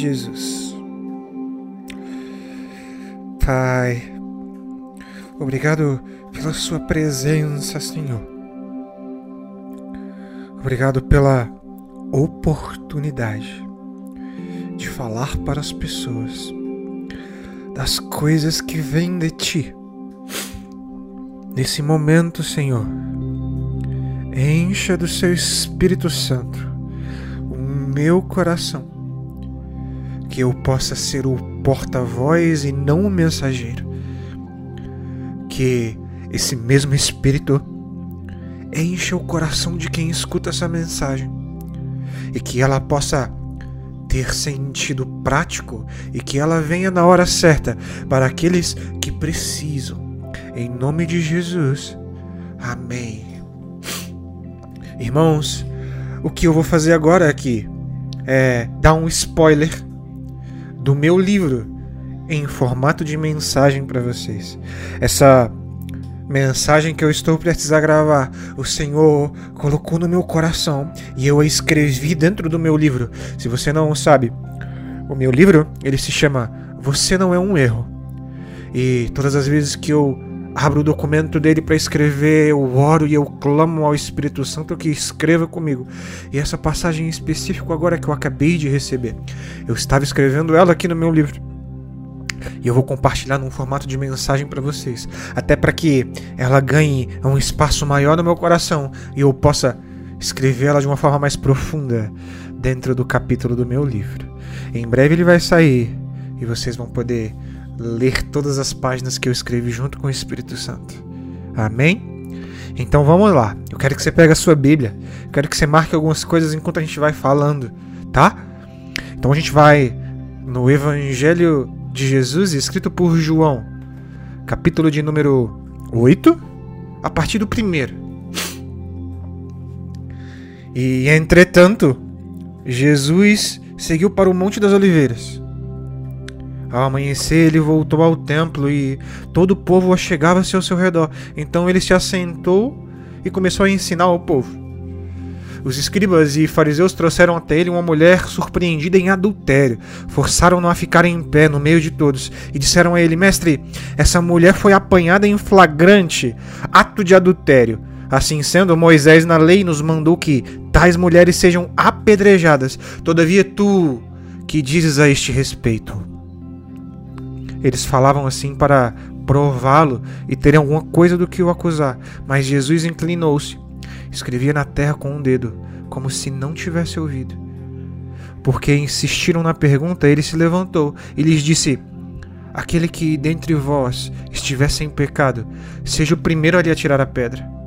Jesus. Pai, obrigado pela Sua presença, Senhor. Obrigado pela oportunidade de falar para as pessoas das coisas que vêm de Ti. Nesse momento, Senhor, encha do Seu Espírito Santo o meu coração, que eu possa ser o porta-voz e não o mensageiro. Que esse mesmo Espírito encha o coração de quem escuta essa mensagem e que ela possa ter sentido prático e que ela venha na hora certa para aqueles que precisam. Em nome de Jesus. Amém. Irmãos, o que eu vou fazer agora aqui é dar um spoiler do meu livro em formato de mensagem para vocês. Essa mensagem que eu estou prestes a gravar, o Senhor colocou no meu coração e eu a escrevi dentro do meu livro. Se você não sabe, o meu livro, ele se chama Você não é um erro. E todas as vezes que eu abro o documento dele para escrever, eu oro e eu clamo ao Espírito Santo que escreva comigo. E essa passagem em específico agora que eu acabei de receber, eu estava escrevendo ela aqui no meu livro. E eu vou compartilhar num formato de mensagem para vocês, até para que ela ganhe um espaço maior no meu coração e eu possa escrevê-la de uma forma mais profunda dentro do capítulo do meu livro. Em breve ele vai sair e vocês vão poder ler todas as páginas que eu escrevi junto com o Espírito Santo. Amém? Então vamos lá. Eu quero que você pegue a sua Bíblia. Eu quero que você marque algumas coisas enquanto a gente vai falando, tá? Então a gente vai no Evangelho de Jesus escrito por João, capítulo de número 8, a partir do primeiro. E entretanto, Jesus seguiu para o Monte das Oliveiras. Ao amanhecer, ele voltou ao templo e todo o povo chegava-se ao seu redor. Então ele se assentou e começou a ensinar ao povo. Os escribas e fariseus trouxeram até ele uma mulher surpreendida em adultério. Forçaram-no a ficar em pé no meio de todos e disseram a ele: Mestre, essa mulher foi apanhada em flagrante ato de adultério. Assim sendo, Moisés na lei nos mandou que tais mulheres sejam apedrejadas. Todavia, tu que dizes a este respeito? Eles falavam assim para prová-lo e terem alguma coisa do que o acusar. Mas Jesus inclinou-se Escrevia na terra com um dedo, como se não tivesse ouvido. Porque insistiram na pergunta, ele se levantou e lhes disse: Aquele que dentre vós estiver sem pecado, seja o primeiro a lhe atirar a pedra.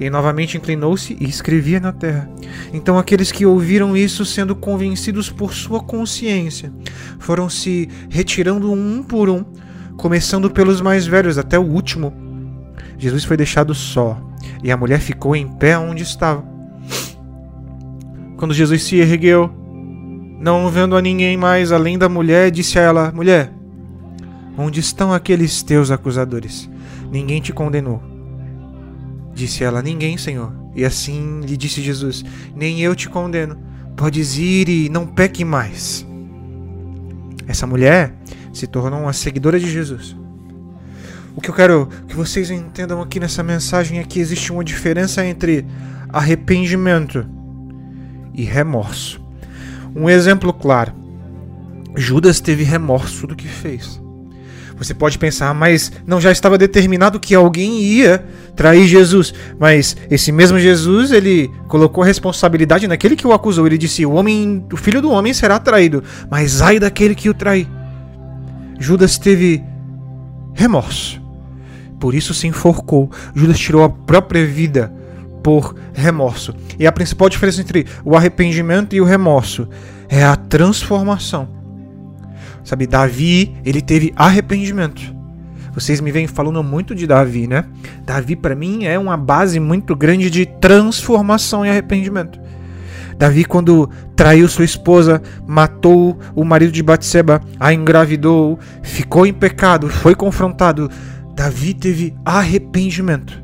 E novamente inclinou-se e escrevia na terra. Então aqueles que ouviram isso, sendo convencidos por sua consciência, foram se retirando um por um, começando pelos mais velhos até o último. Jesus foi deixado só e a mulher ficou em pé onde estava. Quando Jesus se ergueu, não vendo a ninguém mais além da mulher, disse a ela: Mulher, onde estão aqueles teus acusadores? Ninguém te condenou. Disse ela: Ninguém, Senhor. E assim lhe disse Jesus: Nem eu te condeno. Podes ir e não peque mais. Essa mulher se tornou uma seguidora de Jesus. O que eu quero que vocês entendam aqui nessa mensagem é que existe uma diferença entre arrependimento e remorso. Um exemplo claro: Judas teve remorso do que fez. Você pode pensar, mas não já estava determinado que alguém ia trair Jesus. Mas esse mesmo Jesus, ele colocou a responsabilidade naquele que o acusou. Ele disse: "O homem, o filho do homem será traído, mas ai daquele que o trair". Judas teve remorso. Por isso se enforcou. Judas tirou a própria vida por remorso. E a principal diferença entre o arrependimento e o remorso é a transformação. Sabe, Davi, ele teve arrependimento. Vocês me vêm falando muito de Davi, né? Davi para mim é uma base muito grande de transformação e arrependimento. Davi, quando traiu sua esposa, matou o marido de Batseba, a engravidou, ficou em pecado, foi confrontado. Davi teve arrependimento.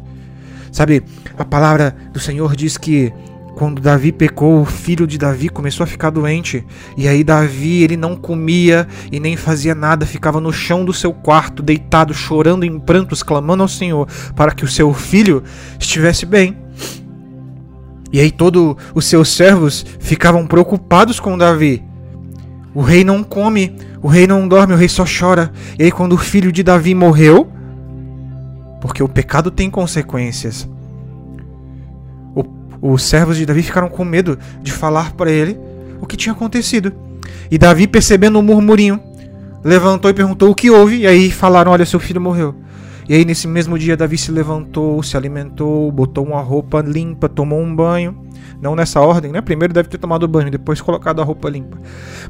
Sabe, a palavra do Senhor diz que quando Davi pecou, o filho de Davi começou a ficar doente. E aí Davi, ele não comia e nem fazia nada, ficava no chão do seu quarto, deitado, chorando em prantos, clamando ao Senhor para que o seu filho estivesse bem. E aí todos os seus servos ficavam preocupados com Davi. O rei não come, o rei não dorme, o rei só chora. E aí quando o filho de Davi morreu, porque o pecado tem consequências. Os servos de Davi ficaram com medo de falar para ele o que tinha acontecido. E Davi, percebendo um murmurinho, levantou e perguntou o que houve. E aí falaram: Olha, seu filho morreu. E aí, nesse mesmo dia, Davi se levantou, se alimentou, botou uma roupa limpa, tomou um banho. Não nessa ordem, né? Primeiro deve ter tomado banho, depois colocado a roupa limpa.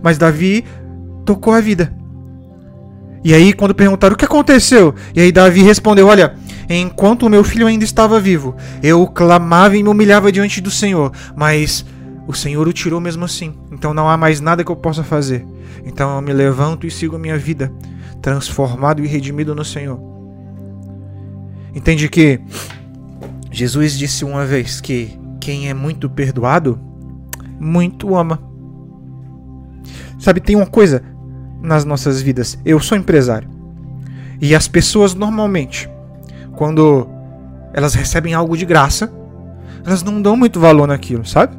Mas Davi tocou a vida. E aí, quando perguntaram o que aconteceu, e aí Davi respondeu: Olha, enquanto o meu filho ainda estava vivo, eu clamava e me humilhava diante do Senhor, mas o Senhor o tirou mesmo assim. Então não há mais nada que eu possa fazer. Então eu me levanto e sigo a minha vida, transformado e redimido no Senhor. Entende que Jesus disse uma vez que quem é muito perdoado, muito ama. Sabe, tem uma coisa nas nossas vidas. Eu sou empresário. E as pessoas normalmente, quando elas recebem algo de graça, elas não dão muito valor naquilo, sabe?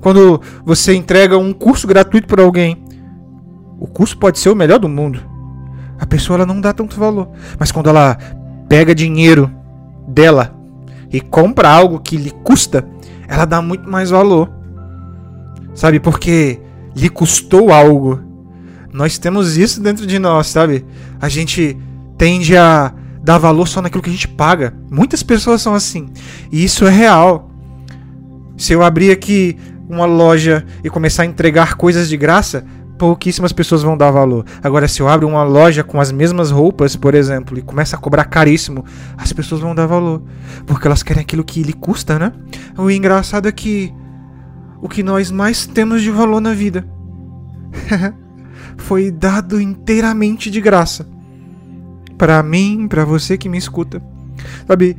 Quando você entrega um curso gratuito para alguém, o curso pode ser o melhor do mundo. A pessoa ela não dá tanto valor. Mas quando ela pega dinheiro dela e compra algo que lhe custa, ela dá muito mais valor. Sabe? Porque lhe custou algo. Nós temos isso dentro de nós, sabe? A gente tende a dar valor só naquilo que a gente paga. Muitas pessoas são assim. E isso é real. Se eu abrir aqui uma loja e começar a entregar coisas de graça, pouquíssimas pessoas vão dar valor. Agora, se eu abro uma loja com as mesmas roupas, por exemplo, e começa a cobrar caríssimo, as pessoas vão dar valor. Porque elas querem aquilo que lhe custa, né? O engraçado é que o que nós mais temos de valor na vida foi dado inteiramente de graça. Para mim, para você que me escuta. Sabe,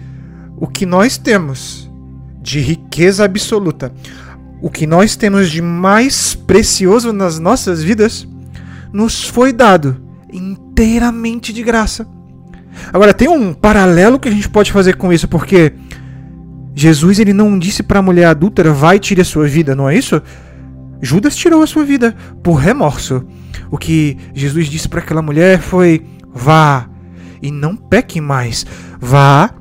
o que nós temos de riqueza absoluta, o que nós temos de mais precioso nas nossas vidas nos foi dado inteiramente de graça. Agora tem um paralelo que a gente pode fazer com isso, porque Jesus ele não disse para a mulher adúltera vai tire a sua vida, não é isso? Judas tirou a sua vida por remorso. O que Jesus disse para aquela mulher foi: vá e não peque mais. Vá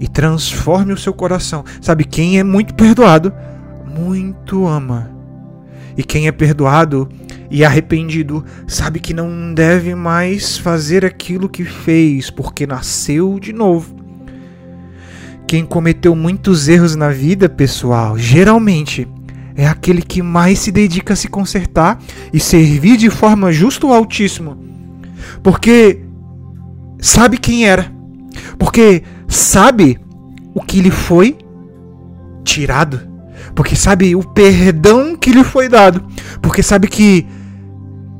e transforme o seu coração. Sabe quem é muito perdoado? muito ama. E quem é perdoado e arrependido sabe que não deve mais fazer aquilo que fez, porque nasceu de novo. Quem cometeu muitos erros na vida, pessoal, geralmente é aquele que mais se dedica a se consertar e servir de forma justa o Altíssimo. Porque sabe quem era. Porque sabe o que lhe foi tirado porque sabe o perdão que lhe foi dado, porque sabe que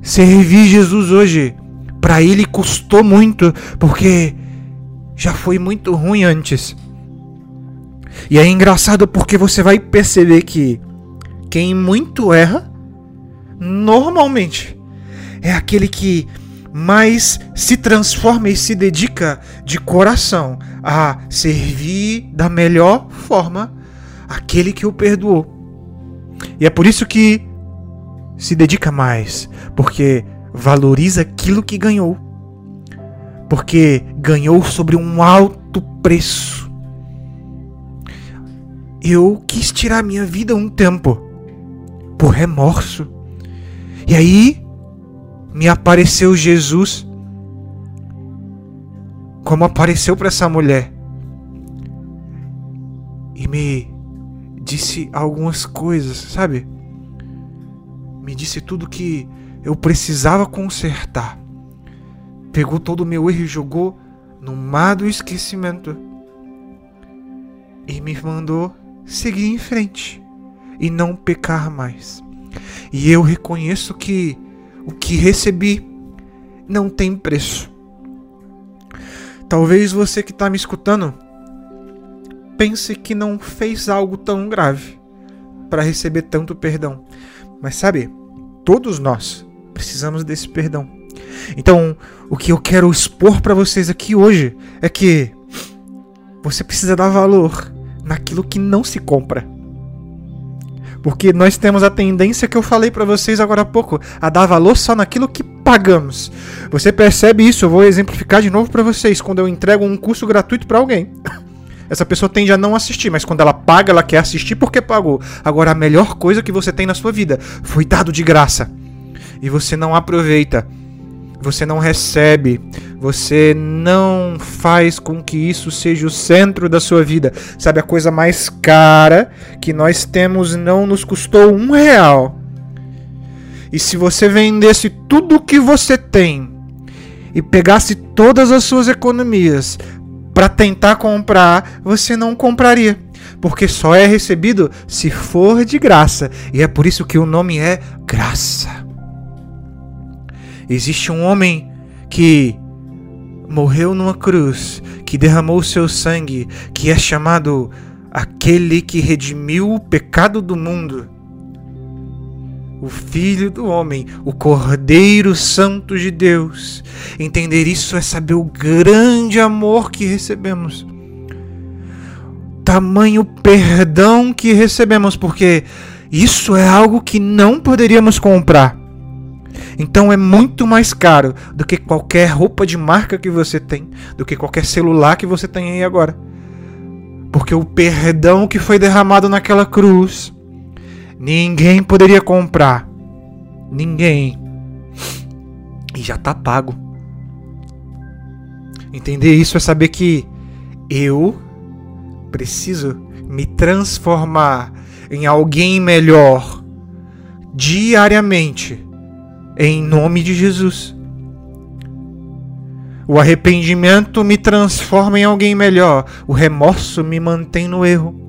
servir Jesus hoje para ele custou muito, porque já foi muito ruim antes. E é engraçado porque você vai perceber que quem muito erra, normalmente, é aquele que mais se transforma e se dedica de coração a servir da melhor forma aquele que o perdoou. E é por isso que se dedica mais, porque valoriza aquilo que ganhou. Porque ganhou sobre um alto preço. Eu quis tirar minha vida um tempo por remorso. E aí me apareceu Jesus como apareceu para essa mulher. E me disse algumas coisas, sabe? Me disse tudo que eu precisava consertar. Pegou todo o meu erro e jogou no mar do esquecimento. E me mandou seguir em frente e não pecar mais. E eu reconheço que o que recebi não tem preço. Talvez você que está me escutando pense que não fez algo tão grave. para receber tanto perdão. Mas sabe, todos nós precisamos desse perdão. Então, o que eu quero expor para vocês aqui hoje é que você precisa dar valor naquilo que não se compra. Porque nós temos a tendência que eu falei para vocês agora há pouco, a dar valor só naquilo que pagamos. Você percebe isso? Eu vou exemplificar de novo para vocês. Quando eu entrego um curso gratuito para alguém, essa pessoa tende a não assistir, mas quando ela paga, ela quer assistir porque pagou. Agora, a melhor coisa que você tem na sua vida foi dado de graça e você não aproveita você não recebe, você não faz com que isso seja o centro da sua vida. Sabe, a coisa mais cara que nós temos não nos custou um real. E se você vendesse tudo o que você tem e pegasse todas as suas economias para tentar comprar, você não compraria. Porque só é recebido se for de graça. E é por isso que o nome é graça. Existe um homem que morreu numa cruz, que derramou seu sangue, que é chamado aquele que redimiu o pecado do mundo. O Filho do Homem, o Cordeiro Santo de Deus. Entender isso é saber o grande amor que recebemos. Tamanho perdão que recebemos, porque isso é algo que não poderíamos comprar. Então é muito mais caro do que qualquer roupa de marca que você tem, do que qualquer celular que você tem aí agora. Porque o perdão que foi derramado naquela cruz, ninguém poderia comprar. Ninguém. E já está pago. Entender isso é saber que eu preciso me transformar em alguém melhor diariamente em nome de Jesus. O arrependimento me transforma em alguém melhor, o remorso me mantém no erro.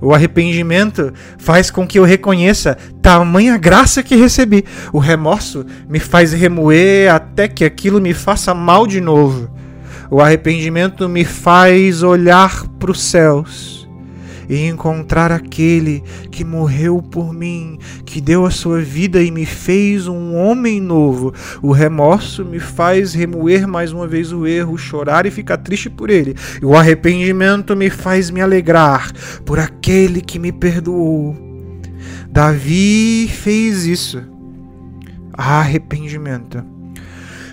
O arrependimento faz com que eu reconheça tamanha graça que recebi. O remorso me faz remoer até que aquilo me faça mal de novo. O arrependimento me faz olhar para os céus e encontrar aquele que morreu por mim, que deu a sua vida e me fez um homem novo. O remorso me faz remoer mais uma vez o erro, chorar e ficar triste por ele. E o arrependimento me faz me alegrar por aquele que me perdoou. Davi fez isso. Arrependimento.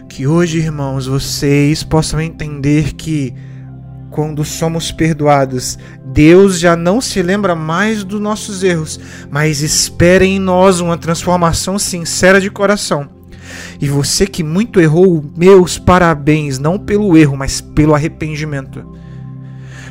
Que hoje, irmãos, vocês possam entender que quando somos perdoados, Deus já não se lembra mais dos nossos erros, mas espera em nós uma transformação sincera de coração. E você que muito errou, meus parabéns, não pelo erro, mas pelo arrependimento.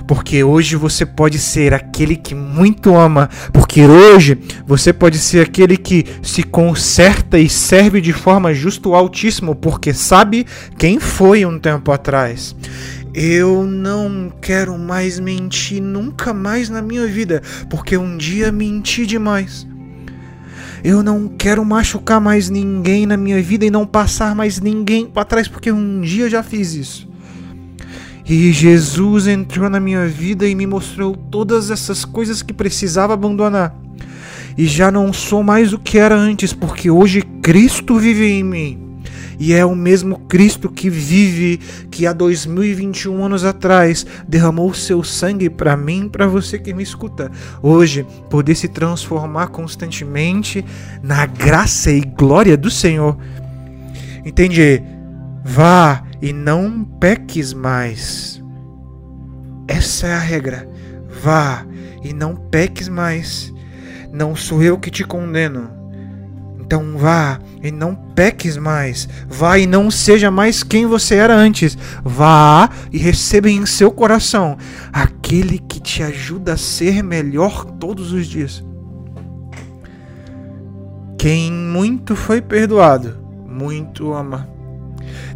Porque hoje você pode ser aquele que muito ama, porque hoje você pode ser aquele que se conserta e serve de forma justa ao Altíssimo, porque sabe quem foi um tempo atrás. Eu não quero mais mentir nunca mais na minha vida, porque um dia menti demais. Eu não quero machucar mais ninguém na minha vida e não passar mais ninguém para trás, porque um dia já fiz isso. E Jesus entrou na minha vida e me mostrou todas essas coisas que precisava abandonar. E já não sou mais o que era antes, porque hoje Cristo vive em mim. E é o mesmo Cristo que vive, que há 2021 anos atrás derramou seu sangue para mim, para você que me escuta. Hoje, poder se transformar constantemente na graça e glória do Senhor. Entende? Vá e não peques mais. Essa é a regra. Vá e não peques mais. Não sou eu que te condeno então vá e não peques mais. Vá e não seja mais quem você era antes. Vá e receba em seu coração aquele que te ajuda a ser melhor todos os dias. Quem muito foi perdoado, muito ama.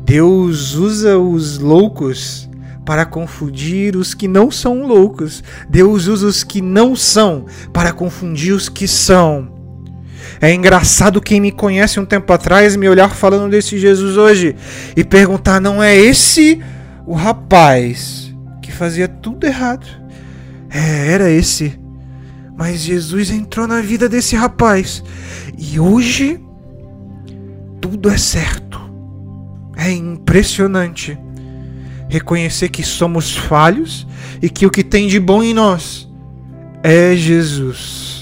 Deus usa os loucos para confundir os que não são loucos. Deus usa os que não são para confundir os que são. É engraçado quem me conhece um tempo atrás me olhar falando desse Jesus hoje e perguntar: não é esse o rapaz que fazia tudo errado? É, era esse. Mas Jesus entrou na vida desse rapaz e hoje tudo é certo. É impressionante reconhecer que somos falhos e que o que tem de bom em nós é Jesus,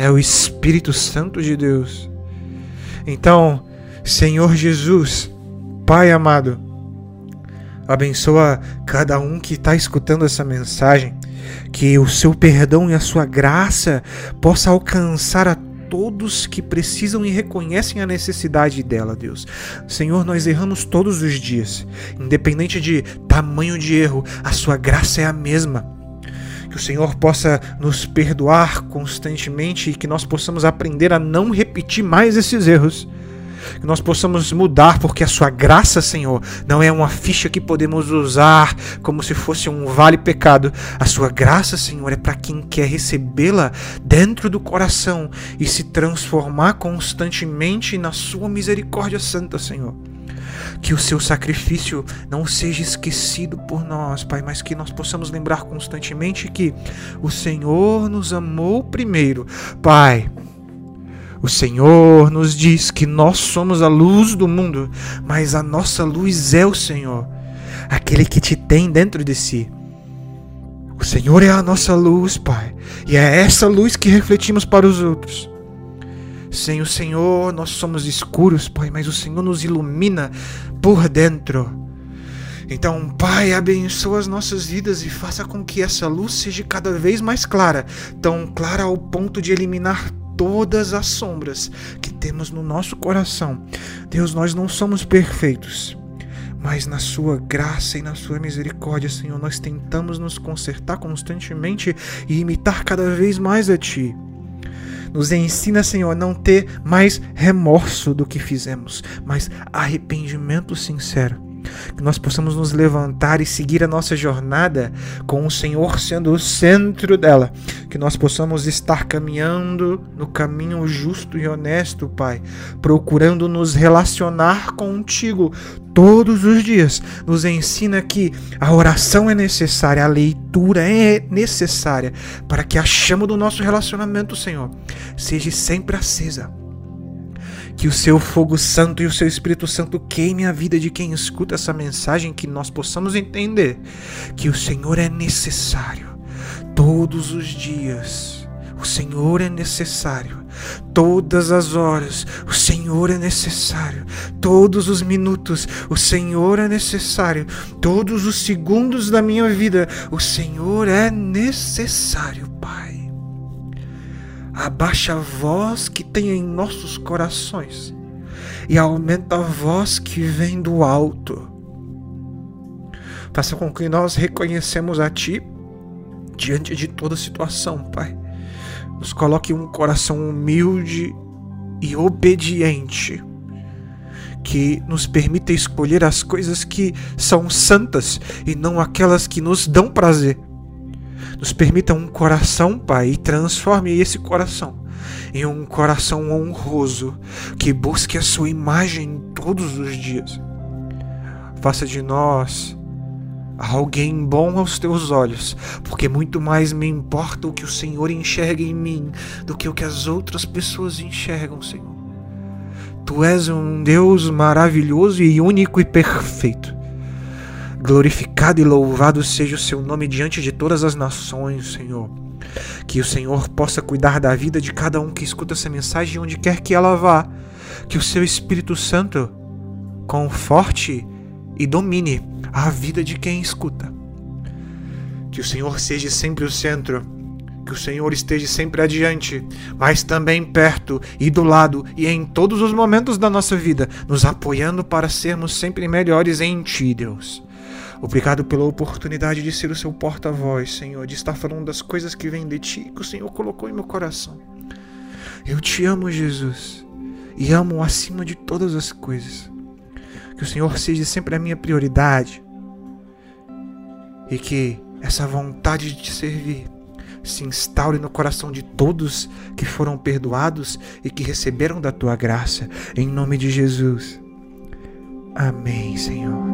é o Espírito Santo de Deus. Então, Senhor Jesus, Pai amado, abençoa cada um que está escutando essa mensagem, que o seu perdão e a sua graça possa alcançar a todos que precisam e reconhecem a necessidade dela, Deus. Senhor, nós erramos todos os dias, independente de tamanho de erro, a sua graça é a mesma. Que o Senhor possa nos perdoar constantemente e que nós possamos aprender a não repetir mais esses erros que nós possamos mudar, porque a sua graça, Senhor, não é uma ficha que podemos usar como se fosse um vale pecado. A sua graça, Senhor, é para quem quer recebê-la dentro do coração e se transformar constantemente na sua misericórdia santa, Senhor que o seu sacrifício não seja esquecido por nós, Pai, mas que nós possamos lembrar constantemente que o Senhor nos amou primeiro. Pai, o Senhor nos diz que nós somos a luz do mundo, mas a nossa luz é o Senhor, aquele que te tem dentro de si. O Senhor é a nossa luz, Pai, e é essa luz que refletimos para os outros. Sem o Senhor, nós somos escuros, Pai, mas o Senhor nos ilumina por dentro. Então, Pai, abençoa as nossas vidas e faça com que essa luz seja cada vez mais clara, tão clara ao ponto de eliminar todas as sombras que temos no nosso coração. Deus, nós não somos perfeitos, mas na Sua graça e na Sua misericórdia, Senhor, nós tentamos nos consertar constantemente e imitar cada vez mais a Ti. Nos ensina, Senhor, a não ter mais remorso do que fizemos, mas arrependimento sincero que nós possamos nos levantar e seguir a nossa jornada com o Senhor sendo o centro dela, que nós possamos estar caminhando no caminho justo e honesto, Pai, procurando nos relacionar contigo todos os dias. Nos ensina que a oração é necessária, a leitura é necessária para que a chama do nosso relacionamento, Senhor, seja sempre acesa que o seu fogo santo e o seu Espírito Santo queime a vida de quem escuta essa mensagem, que nós possamos entender que o Senhor é necessário todos os dias. O Senhor é necessário todas as horas. O Senhor é necessário todos os minutos. O Senhor é necessário todos os segundos da minha vida. O Senhor é necessário, Pai abaixa a voz que tem em nossos corações e aumenta a voz que vem do alto. Faça com que nós reconhecemos a Ti diante de toda situação, Pai. Nos coloque um coração humilde e obediente que nos permita escolher as coisas que são santas e não aquelas que nos dão prazer. Nos permita um coração, Pai, e transforme esse coração em um coração honroso que busque a Sua imagem todos os dias. Faça de nós alguém bom aos teus olhos, porque muito mais me importa o que o Senhor enxerga em mim do que o que as outras pessoas enxergam, Senhor. Tu és um Deus maravilhoso e único e perfeito. Glorificado e louvado seja o seu nome diante de todas as nações, Senhor. Que o Senhor possa cuidar da vida de cada um que escuta essa mensagem onde quer que ela vá. Que o seu Espírito Santo conforte e domine a vida de quem escuta. Que o Senhor seja sempre o centro. Que o Senhor esteja sempre adiante, mas também perto e do lado e em todos os momentos da nossa vida, nos apoiando para sermos sempre melhores em Ti, Deus. Obrigado pela oportunidade de ser o seu porta-voz, Senhor, de estar falando das coisas que vêm de ti, que o Senhor colocou em meu coração. Eu te amo, Jesus, e amo acima de todas as coisas. Que o Senhor seja sempre a minha prioridade e que essa vontade de te servir se instaure no coração de todos que foram perdoados e que receberam da tua graça. Em nome de Jesus. Amém, Senhor.